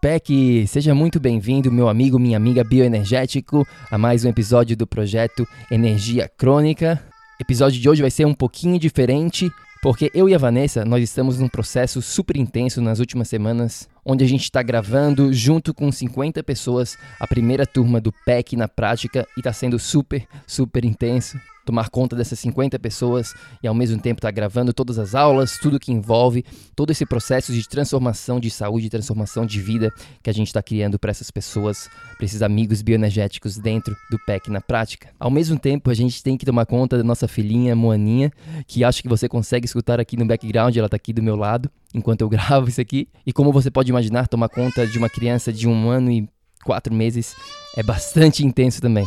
PEC! Seja muito bem-vindo, meu amigo, minha amiga bioenergético, a mais um episódio do projeto Energia Crônica. O episódio de hoje vai ser um pouquinho diferente, porque eu e a Vanessa, nós estamos num processo super intenso nas últimas semanas, onde a gente está gravando junto com 50 pessoas a primeira turma do PEC na prática e está sendo super, super intenso tomar conta dessas 50 pessoas e ao mesmo tempo estar tá gravando todas as aulas, tudo que envolve todo esse processo de transformação de saúde, transformação de vida que a gente está criando para essas pessoas, para esses amigos bioenergéticos dentro do PEC na prática. Ao mesmo tempo, a gente tem que tomar conta da nossa filhinha Moaninha, que acho que você consegue escutar aqui no background, ela está aqui do meu lado enquanto eu gravo isso aqui. E como você pode imaginar, tomar conta de uma criança de um ano e quatro meses é bastante intenso também.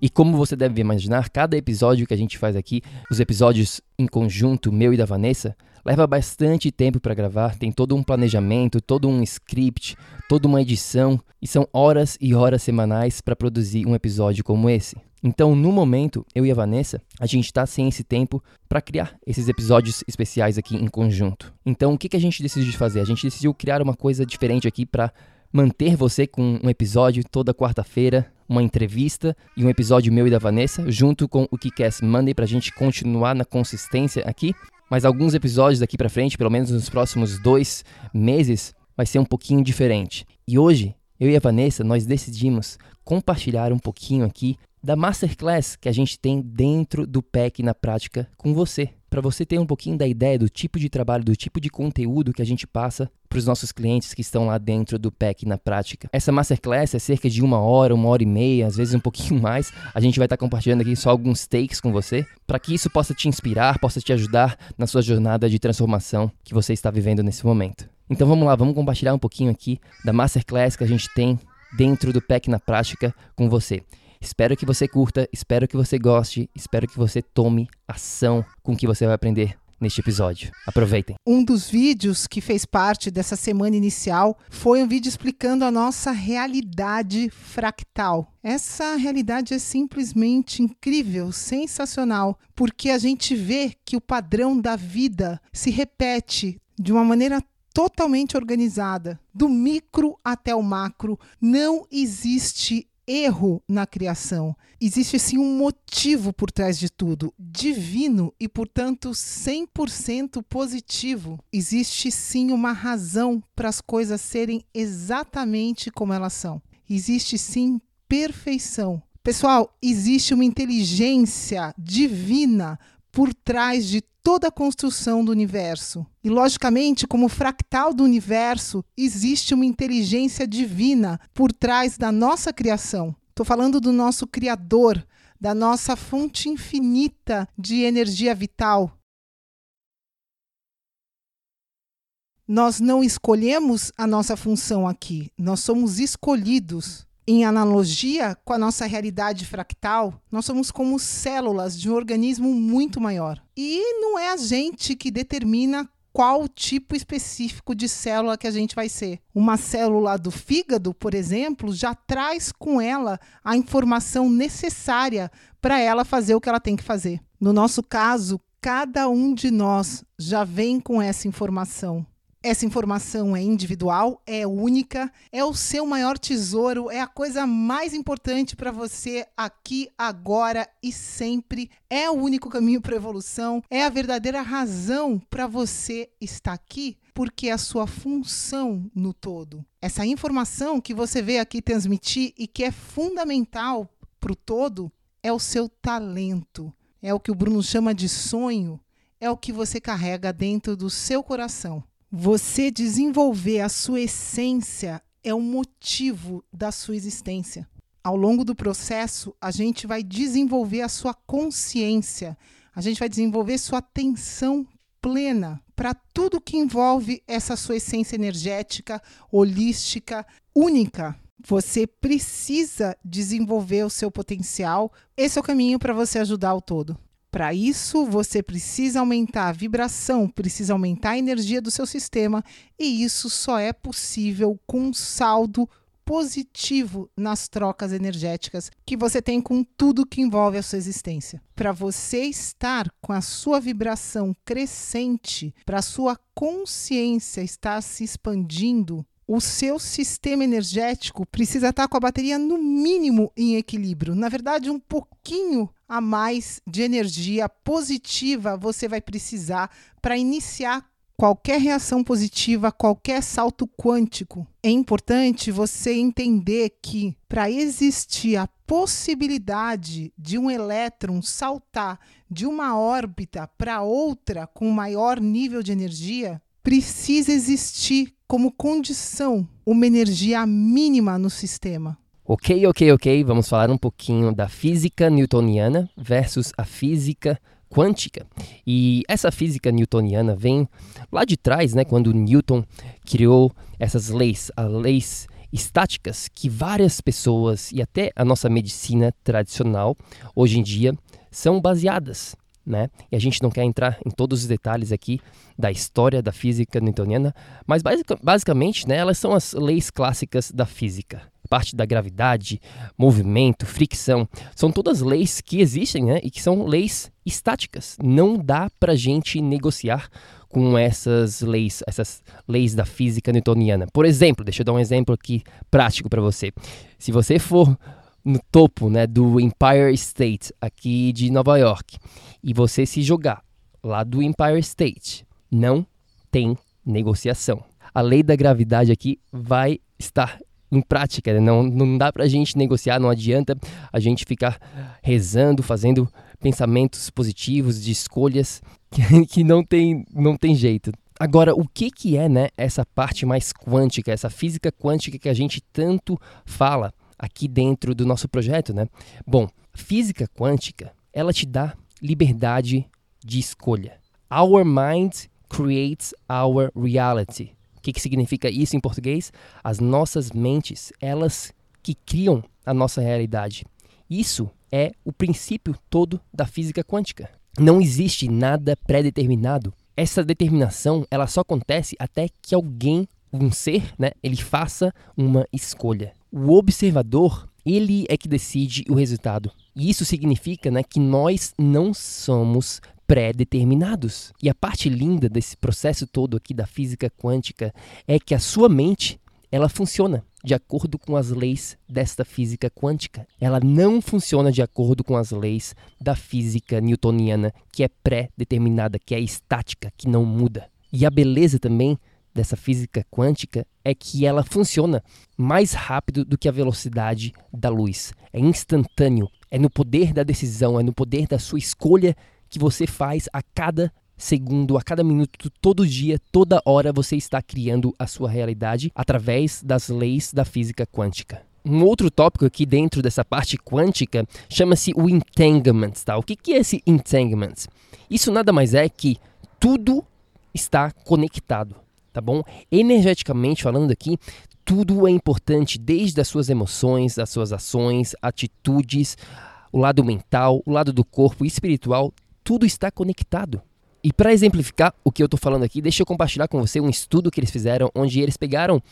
E como você deve imaginar, cada episódio que a gente faz aqui, os episódios em conjunto, meu e da Vanessa, leva bastante tempo para gravar, tem todo um planejamento, todo um script, toda uma edição, e são horas e horas semanais para produzir um episódio como esse. Então, no momento, eu e a Vanessa, a gente está sem esse tempo para criar esses episódios especiais aqui em conjunto. Então, o que, que a gente decidiu fazer? A gente decidiu criar uma coisa diferente aqui para manter você com um episódio toda quarta-feira, uma entrevista e um episódio meu e da Vanessa, junto com o KiCast Monday para a gente continuar na consistência aqui. Mas alguns episódios daqui para frente, pelo menos nos próximos dois meses, vai ser um pouquinho diferente. E hoje, eu e a Vanessa, nós decidimos compartilhar um pouquinho aqui da masterclass que a gente tem dentro do PEC na prática com você para você ter um pouquinho da ideia do tipo de trabalho, do tipo de conteúdo que a gente passa para os nossos clientes que estão lá dentro do PEC na prática. Essa masterclass é cerca de uma hora, uma hora e meia, às vezes um pouquinho mais. A gente vai estar tá compartilhando aqui só alguns takes com você, para que isso possa te inspirar, possa te ajudar na sua jornada de transformação que você está vivendo nesse momento. Então vamos lá, vamos compartilhar um pouquinho aqui da masterclass que a gente tem dentro do PEC na prática com você. Espero que você curta, espero que você goste, espero que você tome ação com o que você vai aprender neste episódio. Aproveitem. Um dos vídeos que fez parte dessa semana inicial foi um vídeo explicando a nossa realidade fractal. Essa realidade é simplesmente incrível, sensacional, porque a gente vê que o padrão da vida se repete de uma maneira totalmente organizada, do micro até o macro. Não existe erro na criação. Existe sim um motivo por trás de tudo, divino e, portanto, 100% positivo. Existe sim uma razão para as coisas serem exatamente como elas são. Existe sim perfeição. Pessoal, existe uma inteligência divina por trás de toda a construção do universo. E, logicamente, como fractal do universo, existe uma inteligência divina por trás da nossa criação. Estou falando do nosso Criador, da nossa fonte infinita de energia vital. Nós não escolhemos a nossa função aqui, nós somos escolhidos em analogia com a nossa realidade fractal, nós somos como células de um organismo muito maior. E não é a gente que determina qual tipo específico de célula que a gente vai ser. Uma célula do fígado, por exemplo, já traz com ela a informação necessária para ela fazer o que ela tem que fazer. No nosso caso, Cada um de nós já vem com essa informação. Essa informação é individual, é única, é o seu maior tesouro, é a coisa mais importante para você aqui, agora e sempre. É o único caminho para evolução, é a verdadeira razão para você estar aqui, porque é a sua função no todo. Essa informação que você veio aqui transmitir e que é fundamental para o todo é o seu talento. É o que o Bruno chama de sonho, é o que você carrega dentro do seu coração. Você desenvolver a sua essência é o motivo da sua existência. Ao longo do processo, a gente vai desenvolver a sua consciência, a gente vai desenvolver sua atenção plena para tudo que envolve essa sua essência energética, holística, única. Você precisa desenvolver o seu potencial. Esse é o caminho para você ajudar o todo. Para isso, você precisa aumentar a vibração, precisa aumentar a energia do seu sistema, e isso só é possível com um saldo positivo nas trocas energéticas que você tem com tudo que envolve a sua existência. Para você estar com a sua vibração crescente, para a sua consciência estar se expandindo, o seu sistema energético precisa estar com a bateria no mínimo em equilíbrio. Na verdade, um pouquinho a mais de energia positiva você vai precisar para iniciar qualquer reação positiva, qualquer salto quântico. É importante você entender que para existir a possibilidade de um elétron saltar de uma órbita para outra com maior nível de energia, precisa existir como condição uma energia mínima no sistema. Ok, ok, ok. Vamos falar um pouquinho da física newtoniana versus a física quântica. E essa física newtoniana vem lá de trás, né, quando Newton criou essas leis, as leis estáticas que várias pessoas e até a nossa medicina tradicional hoje em dia são baseadas né? E a gente não quer entrar em todos os detalhes aqui da história da física newtoniana, mas basic, basicamente, né, elas são as leis clássicas da física. Parte da gravidade, movimento, fricção, são todas leis que existem, né, e que são leis estáticas. Não dá para gente negociar com essas leis, essas leis da física newtoniana. Por exemplo, deixa eu dar um exemplo aqui prático para você. Se você for no topo né, do Empire State aqui de Nova York e você se jogar lá do Empire State, não tem negociação. A lei da gravidade aqui vai estar em prática, né? não, não dá para a gente negociar, não adianta a gente ficar rezando, fazendo pensamentos positivos, de escolhas que, que não, tem, não tem jeito. Agora, o que, que é né, essa parte mais quântica, essa física quântica que a gente tanto fala? aqui dentro do nosso projeto, né? Bom, física quântica, ela te dá liberdade de escolha. Our mind creates our reality. O que, que significa isso em português? As nossas mentes, elas que criam a nossa realidade. Isso é o princípio todo da física quântica. Não existe nada pré-determinado. Essa determinação, ela só acontece até que alguém, um ser, né, ele faça uma escolha. O observador, ele é que decide o resultado. E isso significa né, que nós não somos pré-determinados. E a parte linda desse processo todo aqui da física quântica é que a sua mente ela funciona de acordo com as leis desta física quântica. Ela não funciona de acordo com as leis da física newtoniana, que é pré-determinada, que é estática, que não muda. E a beleza também dessa física quântica é que ela funciona mais rápido do que a velocidade da luz. É instantâneo, é no poder da decisão, é no poder da sua escolha que você faz a cada segundo, a cada minuto, todo dia, toda hora você está criando a sua realidade através das leis da física quântica. Um outro tópico aqui dentro dessa parte quântica chama-se o entanglement. Tá? O que é esse entanglement? Isso nada mais é que tudo está conectado tá bom? Energeticamente falando aqui, tudo é importante, desde as suas emoções, as suas ações, atitudes, o lado mental, o lado do corpo e espiritual, tudo está conectado. E para exemplificar o que eu estou falando aqui, deixa eu compartilhar com você um estudo que eles fizeram, onde eles pegaram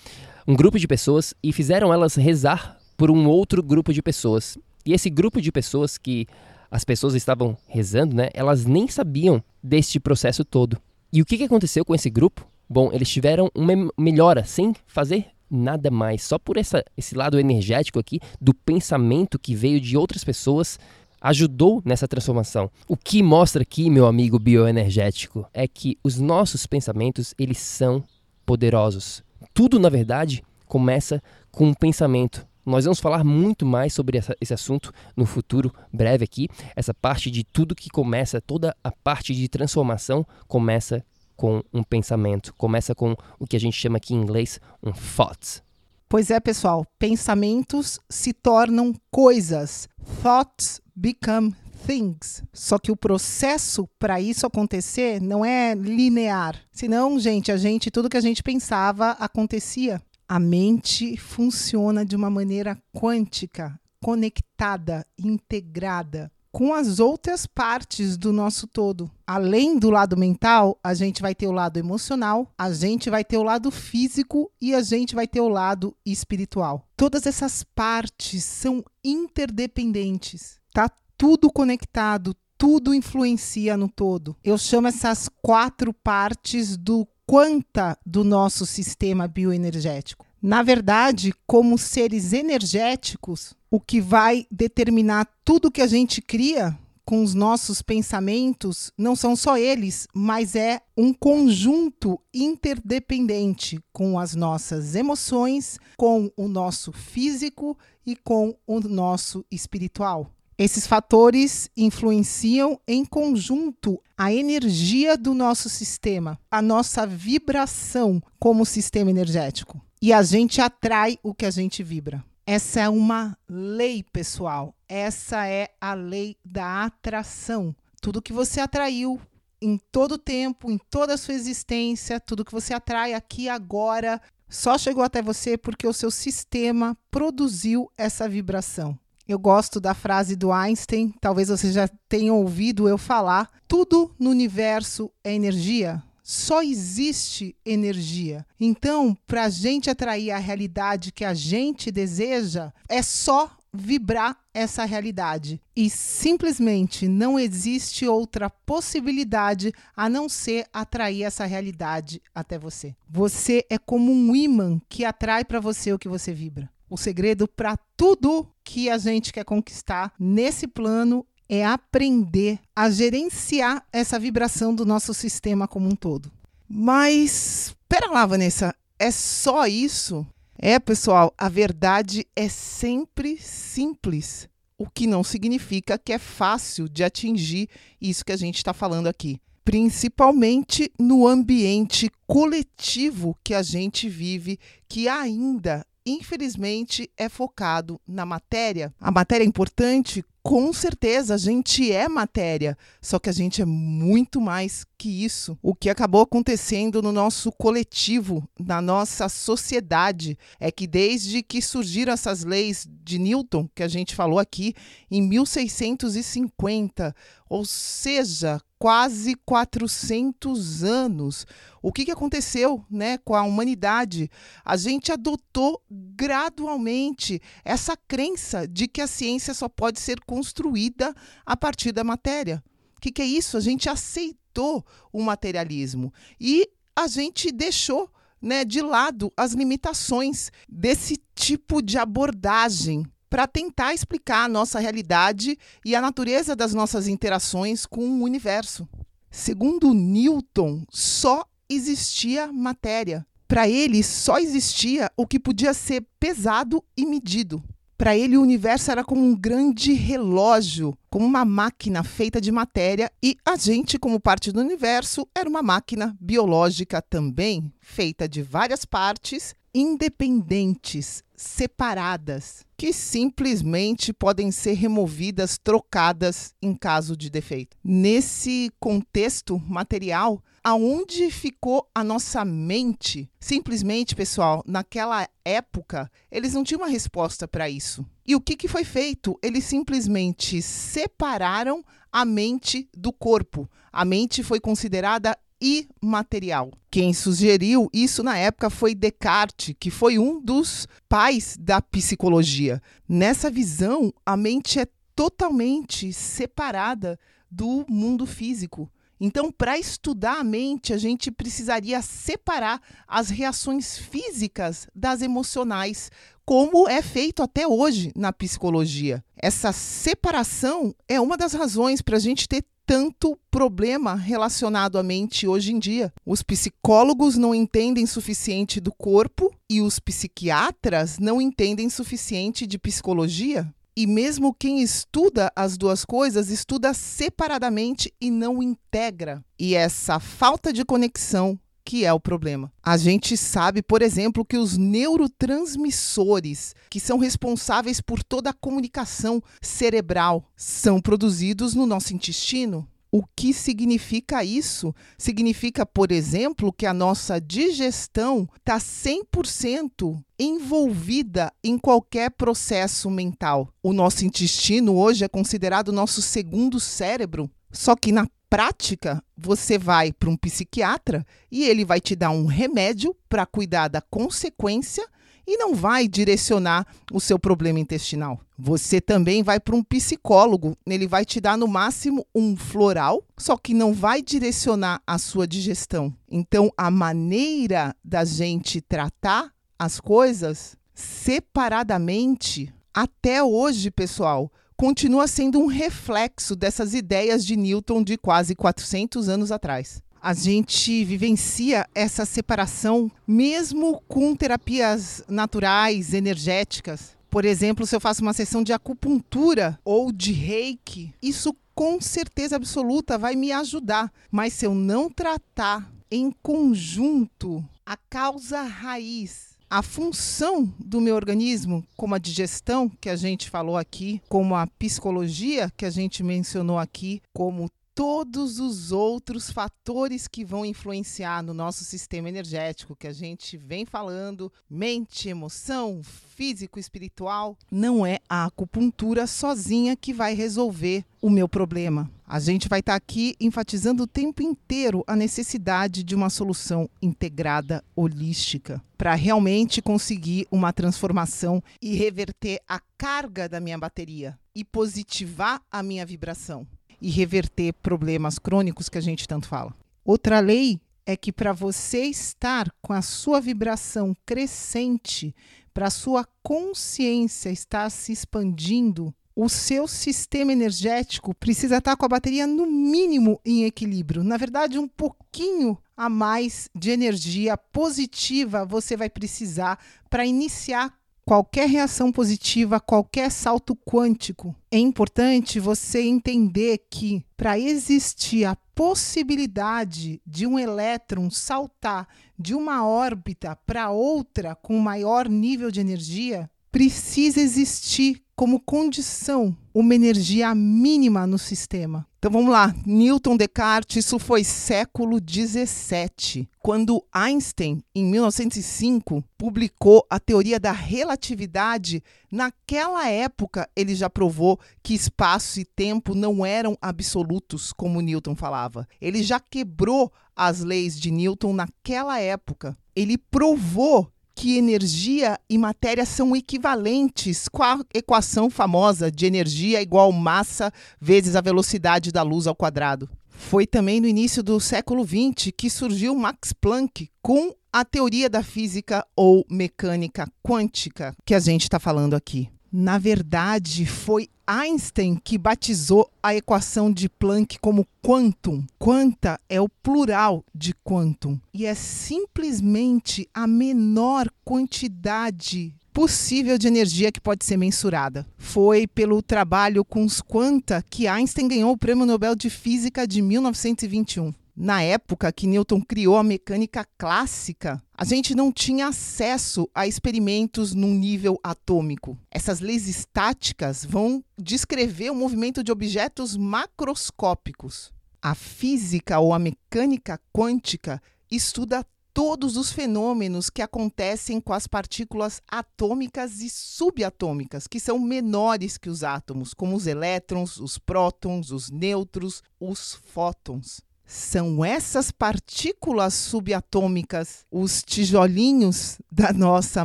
um grupo de pessoas e fizeram elas rezar por um outro grupo de pessoas. E esse grupo de pessoas que as pessoas estavam rezando, né, elas nem sabiam deste processo todo. E o que, aconteceu com esse grupo? Bom, eles tiveram uma melhora sem fazer nada mais, só por essa, esse lado energético aqui do pensamento que veio de outras pessoas ajudou nessa transformação. O que mostra aqui, meu amigo bioenergético, é que os nossos pensamentos, eles são poderosos. Tudo, na verdade, começa com um pensamento. Nós vamos falar muito mais sobre essa, esse assunto no futuro breve aqui. Essa parte de tudo que começa, toda a parte de transformação começa com um pensamento, começa com o que a gente chama aqui em inglês um thought. Pois é, pessoal, pensamentos se tornam coisas. Thoughts become things. Só que o processo para isso acontecer não é linear. Senão, gente, a gente tudo que a gente pensava acontecia. A mente funciona de uma maneira quântica, conectada, integrada com as outras partes do nosso todo. Além do lado mental, a gente vai ter o lado emocional, a gente vai ter o lado físico e a gente vai ter o lado espiritual. Todas essas partes são interdependentes. Tá tudo conectado, tudo influencia no todo. Eu chamo essas quatro partes do quanta do nosso sistema bioenergético. Na verdade, como seres energéticos, o que vai determinar tudo que a gente cria com os nossos pensamentos não são só eles, mas é um conjunto interdependente com as nossas emoções, com o nosso físico e com o nosso espiritual. Esses fatores influenciam em conjunto a energia do nosso sistema, a nossa vibração como sistema energético. E a gente atrai o que a gente vibra. Essa é uma lei, pessoal. Essa é a lei da atração. Tudo que você atraiu em todo o tempo, em toda a sua existência, tudo que você atrai aqui agora, só chegou até você porque o seu sistema produziu essa vibração. Eu gosto da frase do Einstein, talvez você já tenha ouvido eu falar: tudo no universo é energia só existe energia. Então, para a gente atrair a realidade que a gente deseja, é só vibrar essa realidade. E simplesmente não existe outra possibilidade a não ser atrair essa realidade até você. Você é como um imã que atrai para você o que você vibra. O segredo para tudo que a gente quer conquistar nesse plano é aprender a gerenciar essa vibração do nosso sistema como um todo. Mas, pera lá, Vanessa, é só isso? É, pessoal, a verdade é sempre simples, o que não significa que é fácil de atingir isso que a gente está falando aqui. Principalmente no ambiente coletivo que a gente vive, que ainda infelizmente, é focado na matéria. A matéria é importante? Com certeza, a gente é matéria, só que a gente é muito mais que isso. O que acabou acontecendo no nosso coletivo, na nossa sociedade, é que desde que surgiram essas leis de Newton, que a gente falou aqui, em 1650, ou seja, quase 400 anos. O que, que aconteceu né, com a humanidade? A gente adotou gradualmente essa crença de que a ciência só pode ser construída a partir da matéria. O que, que é isso? A gente aceitou o materialismo e a gente deixou né, de lado as limitações desse tipo de abordagem para tentar explicar a nossa realidade e a natureza das nossas interações com o universo. Segundo Newton, só existia matéria. Para ele, só existia o que podia ser pesado e medido. Para ele, o universo era como um grande relógio, como uma máquina feita de matéria, e a gente, como parte do universo, era uma máquina biológica também, feita de várias partes independentes, separadas, que simplesmente podem ser removidas, trocadas em caso de defeito. Nesse contexto material, aonde ficou a nossa mente? Simplesmente, pessoal, naquela época, eles não tinham uma resposta para isso. E o que, que foi feito? Eles simplesmente separaram a mente do corpo. A mente foi considerada imaterial. Quem sugeriu isso na época foi Descartes, que foi um dos pais da psicologia. Nessa visão, a mente é totalmente separada do mundo físico. Então, para estudar a mente, a gente precisaria separar as reações físicas das emocionais, como é feito até hoje na psicologia. Essa separação é uma das razões para a gente ter tanto problema relacionado à mente hoje em dia. Os psicólogos não entendem suficiente do corpo e os psiquiatras não entendem suficiente de psicologia. E mesmo quem estuda as duas coisas, estuda separadamente e não integra. E essa falta de conexão que é o problema. A gente sabe, por exemplo, que os neurotransmissores, que são responsáveis por toda a comunicação cerebral, são produzidos no nosso intestino. O que significa isso? Significa, por exemplo, que a nossa digestão está 100% envolvida em qualquer processo mental. O nosso intestino hoje é considerado o nosso segundo cérebro. Só que na prática, você vai para um psiquiatra e ele vai te dar um remédio para cuidar da consequência e não vai direcionar o seu problema intestinal. Você também vai para um psicólogo, ele vai te dar no máximo um floral, só que não vai direcionar a sua digestão. Então, a maneira da gente tratar as coisas separadamente, até hoje, pessoal, continua sendo um reflexo dessas ideias de Newton de quase 400 anos atrás a gente vivencia essa separação mesmo com terapias naturais, energéticas. Por exemplo, se eu faço uma sessão de acupuntura ou de reiki, isso com certeza absoluta vai me ajudar. Mas se eu não tratar em conjunto a causa raiz, a função do meu organismo, como a digestão que a gente falou aqui, como a psicologia que a gente mencionou aqui, como todos os outros fatores que vão influenciar no nosso sistema energético, que a gente vem falando, mente, emoção, físico, espiritual, não é a acupuntura sozinha que vai resolver o meu problema. A gente vai estar tá aqui enfatizando o tempo inteiro a necessidade de uma solução integrada, holística, para realmente conseguir uma transformação e reverter a carga da minha bateria e positivar a minha vibração e reverter problemas crônicos que a gente tanto fala. Outra lei é que para você estar com a sua vibração crescente, para a sua consciência estar se expandindo, o seu sistema energético precisa estar com a bateria no mínimo em equilíbrio. Na verdade, um pouquinho a mais de energia positiva você vai precisar para iniciar qualquer reação positiva, qualquer salto quântico, é importante você entender que para existir a possibilidade de um elétron saltar de uma órbita para outra com maior nível de energia, precisa existir como condição uma energia mínima no sistema. Então vamos lá, Newton Descartes, isso foi século 17, quando Einstein, em 1905, publicou a teoria da relatividade. Naquela época, ele já provou que espaço e tempo não eram absolutos, como Newton falava. Ele já quebrou as leis de Newton naquela época. Ele provou que energia e matéria são equivalentes com a equação famosa de energia igual massa vezes a velocidade da luz ao quadrado. Foi também no início do século XX que surgiu Max Planck com a teoria da física ou mecânica quântica que a gente está falando aqui. Na verdade, foi Einstein que batizou a equação de Planck como quantum. Quanta é o plural de quantum e é simplesmente a menor quantidade possível de energia que pode ser mensurada. Foi pelo trabalho com os quanta que Einstein ganhou o Prêmio Nobel de Física de 1921 na época que Newton criou a mecânica clássica, a gente não tinha acesso a experimentos num nível atômico. Essas leis estáticas vão descrever o movimento de objetos macroscópicos. A física ou a mecânica quântica estuda todos os fenômenos que acontecem com as partículas atômicas e subatômicas, que são menores que os átomos, como os elétrons, os prótons, os nêutrons, os fótons. São essas partículas subatômicas, os tijolinhos da nossa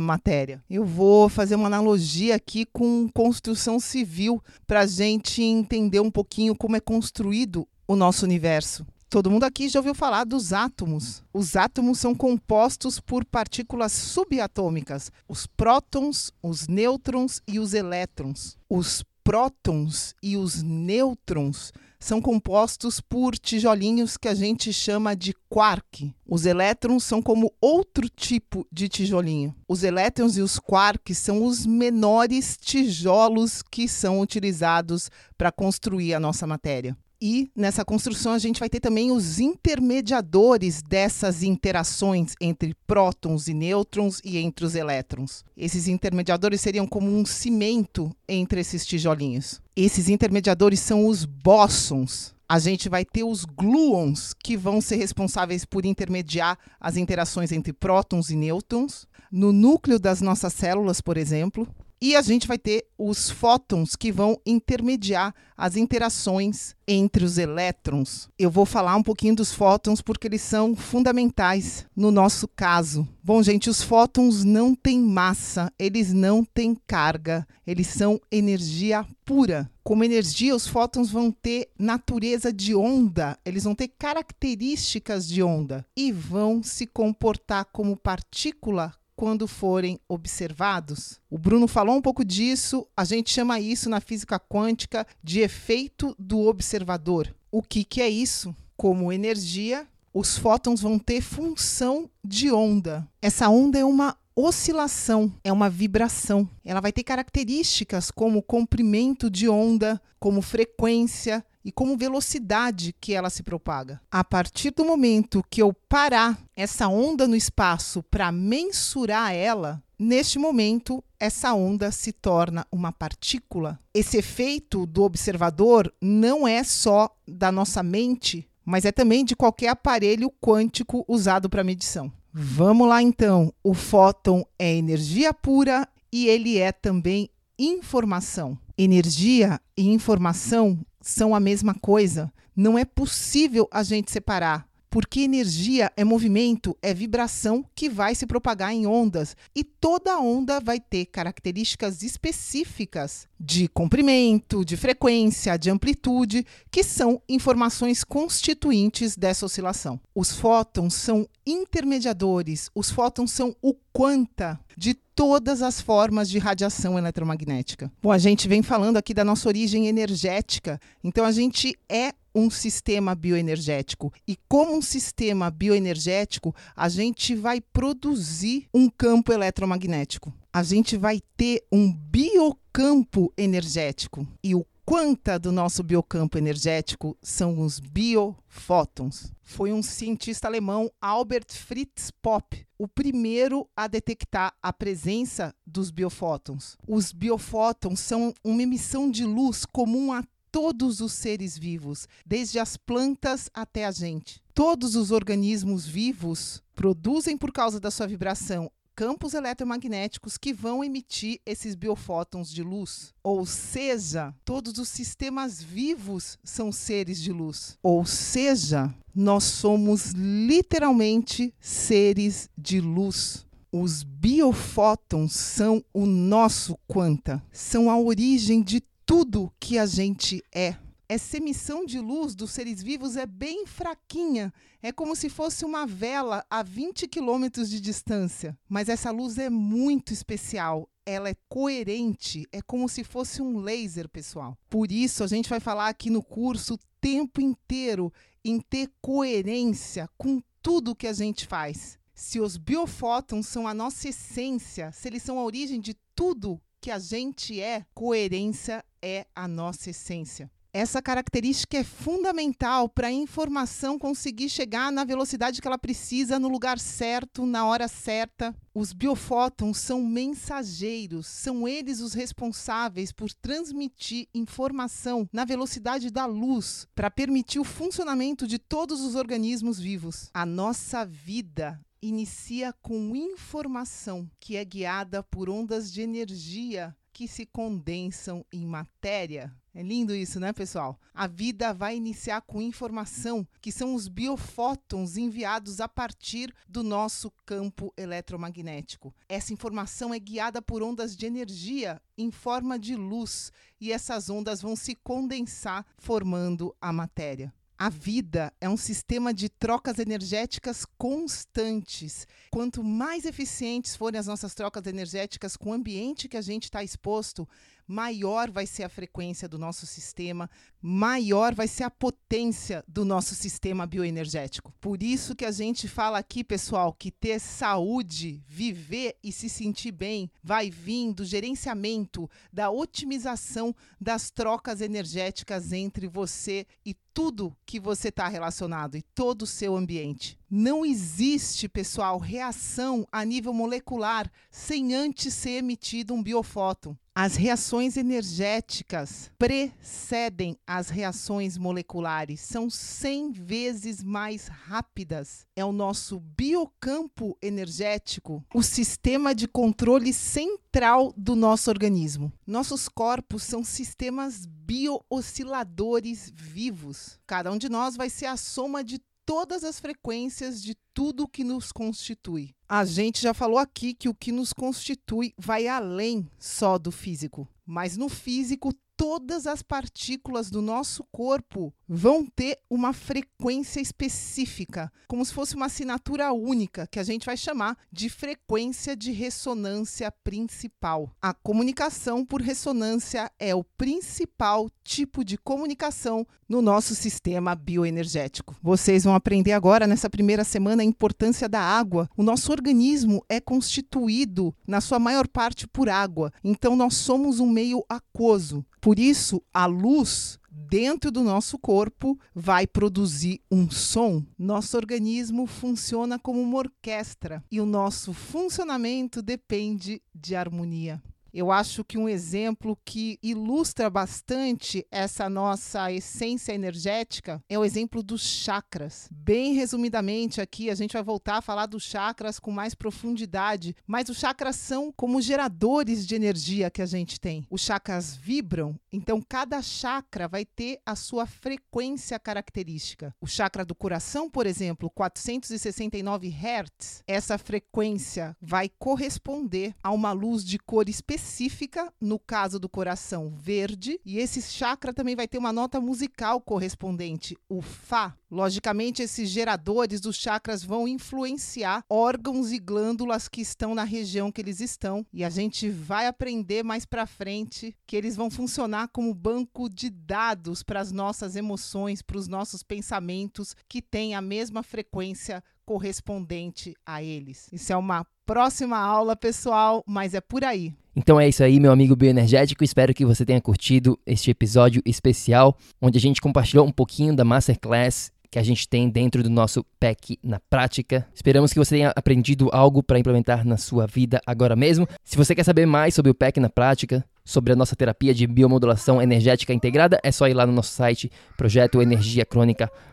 matéria. Eu vou fazer uma analogia aqui com construção civil para a gente entender um pouquinho como é construído o nosso universo. Todo mundo aqui já ouviu falar dos átomos. Os átomos são compostos por partículas subatômicas, os prótons, os nêutrons e os elétrons. Os prótons e os nêutrons são compostos por tijolinhos que a gente chama de quark. Os elétrons são como outro tipo de tijolinho. Os elétrons e os quarks são os menores tijolos que são utilizados para construir a nossa matéria. E nessa construção a gente vai ter também os intermediadores dessas interações entre prótons e nêutrons e entre os elétrons. Esses intermediadores seriam como um cimento entre esses tijolinhos. Esses intermediadores são os bósons. A gente vai ter os gluons, que vão ser responsáveis por intermediar as interações entre prótons e nêutrons. No núcleo das nossas células, por exemplo, e a gente vai ter os fótons que vão intermediar as interações entre os elétrons. Eu vou falar um pouquinho dos fótons porque eles são fundamentais no nosso caso. Bom, gente, os fótons não têm massa, eles não têm carga, eles são energia pura. Como energia, os fótons vão ter natureza de onda, eles vão ter características de onda e vão se comportar como partícula quando forem observados. O Bruno falou um pouco disso, a gente chama isso na física quântica de efeito do observador. O que, que é isso? Como energia, os fótons vão ter função de onda. Essa onda é uma oscilação, é uma vibração. Ela vai ter características como comprimento de onda, como frequência, e como velocidade que ela se propaga. A partir do momento que eu parar essa onda no espaço para mensurar ela, neste momento essa onda se torna uma partícula. Esse efeito do observador não é só da nossa mente, mas é também de qualquer aparelho quântico usado para medição. Vamos lá então. O fóton é energia pura e ele é também informação. Energia e informação são a mesma coisa. Não é possível a gente separar porque energia é movimento, é vibração que vai se propagar em ondas e toda onda vai ter características específicas de comprimento, de frequência, de amplitude, que são informações constituintes dessa oscilação. Os fótons são intermediadores, os fótons são o quanta de todas as formas de radiação eletromagnética. Bom, a gente vem falando aqui da nossa origem energética, então a gente é um sistema bioenergético. E como um sistema bioenergético, a gente vai produzir um campo eletromagnético. A gente vai ter um biocampo energético. E o quanta do nosso biocampo energético são os biofótons. Foi um cientista alemão, Albert Fritz Popp, o primeiro a detectar a presença dos biofótons. Os biofótons são uma emissão de luz comum a todos os seres vivos, desde as plantas até a gente. Todos os organismos vivos produzem, por causa da sua vibração, campos eletromagnéticos que vão emitir esses biofótons de luz. Ou seja, todos os sistemas vivos são seres de luz. Ou seja, nós somos literalmente seres de luz. Os biofótons são o nosso quanta, são a origem de tudo que a gente é. Essa emissão de luz dos seres vivos é bem fraquinha, é como se fosse uma vela a 20 quilômetros de distância. Mas essa luz é muito especial, ela é coerente, é como se fosse um laser, pessoal. Por isso, a gente vai falar aqui no curso o tempo inteiro em ter coerência com tudo que a gente faz. Se os biofótons são a nossa essência, se eles são a origem de tudo que a gente é, coerência é a nossa essência. Essa característica é fundamental para a informação conseguir chegar na velocidade que ela precisa, no lugar certo, na hora certa. Os biofótons são mensageiros, são eles os responsáveis por transmitir informação na velocidade da luz para permitir o funcionamento de todos os organismos vivos. A nossa vida inicia com informação que é guiada por ondas de energia que se condensam em matéria. É lindo isso, né, pessoal? A vida vai iniciar com informação, que são os biofótons enviados a partir do nosso campo eletromagnético. Essa informação é guiada por ondas de energia em forma de luz, e essas ondas vão se condensar formando a matéria. A vida é um sistema de trocas energéticas constantes. Quanto mais eficientes forem as nossas trocas energéticas com o ambiente que a gente está exposto, maior vai ser a frequência do nosso sistema, maior vai ser a potência do nosso sistema bioenergético. Por isso que a gente fala aqui, pessoal, que ter saúde, viver e se sentir bem vai vir do gerenciamento, da otimização das trocas energéticas entre você e tudo que você está relacionado e todo o seu ambiente. Não existe, pessoal, reação a nível molecular sem antes ser emitido um biofóton. As reações energéticas precedem as reações moleculares, são 100 vezes mais rápidas. É o nosso biocampo energético, o sistema de controle central do nosso organismo. Nossos corpos são sistemas bioosciladores vivos. Cada um de nós vai ser a soma de todas as frequências de tudo que nos constitui. A gente já falou aqui que o que nos constitui vai além só do físico, mas no físico todas as partículas do nosso corpo vão ter uma frequência específica, como se fosse uma assinatura única, que a gente vai chamar de frequência de ressonância principal. A comunicação por ressonância é o principal tipo de comunicação no nosso sistema bioenergético. Vocês vão aprender agora, nessa primeira semana, a importância da água. O nosso organismo é constituído, na sua maior parte, por água, então nós somos um meio aquoso. Por isso, a luz dentro do nosso corpo vai produzir um som. Nosso organismo funciona como uma orquestra e o nosso funcionamento depende de harmonia. Eu acho que um exemplo que ilustra bastante essa nossa essência energética é o exemplo dos chakras. Bem resumidamente, aqui a gente vai voltar a falar dos chakras com mais profundidade, mas os chakras são como geradores de energia que a gente tem. Os chakras vibram, então cada chakra vai ter a sua frequência característica. O chakra do coração, por exemplo, 469 Hz, essa frequência vai corresponder a uma luz de cor específica específica, no caso do coração, verde, e esse chakra também vai ter uma nota musical correspondente, o Fá. Logicamente, esses geradores dos chakras vão influenciar órgãos e glândulas que estão na região que eles estão, e a gente vai aprender mais para frente que eles vão funcionar como banco de dados para as nossas emoções, para os nossos pensamentos que têm a mesma frequência correspondente a eles. Isso é uma próxima aula, pessoal, mas é por aí. Então é isso aí, meu amigo bioenergético. Espero que você tenha curtido este episódio especial, onde a gente compartilhou um pouquinho da Masterclass que a gente tem dentro do nosso PEC na prática. Esperamos que você tenha aprendido algo para implementar na sua vida agora mesmo. Se você quer saber mais sobre o PEC na prática, sobre a nossa terapia de biomodulação energética integrada, é só ir lá no nosso site projetoenergiacronica.com.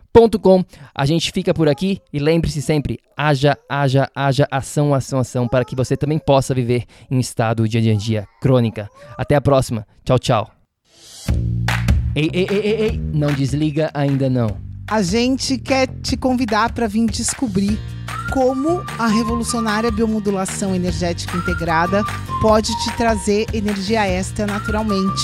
A gente fica por aqui e lembre-se sempre: haja, haja, haja ação, ação, ação, para que você também possa viver em um estado de energia crônica. Até a próxima. Tchau, tchau. Ei, ei, ei, ei, ei, não desliga ainda não a gente quer te convidar para vir descobrir como a revolucionária biomodulação energética integrada pode te trazer energia extra naturalmente,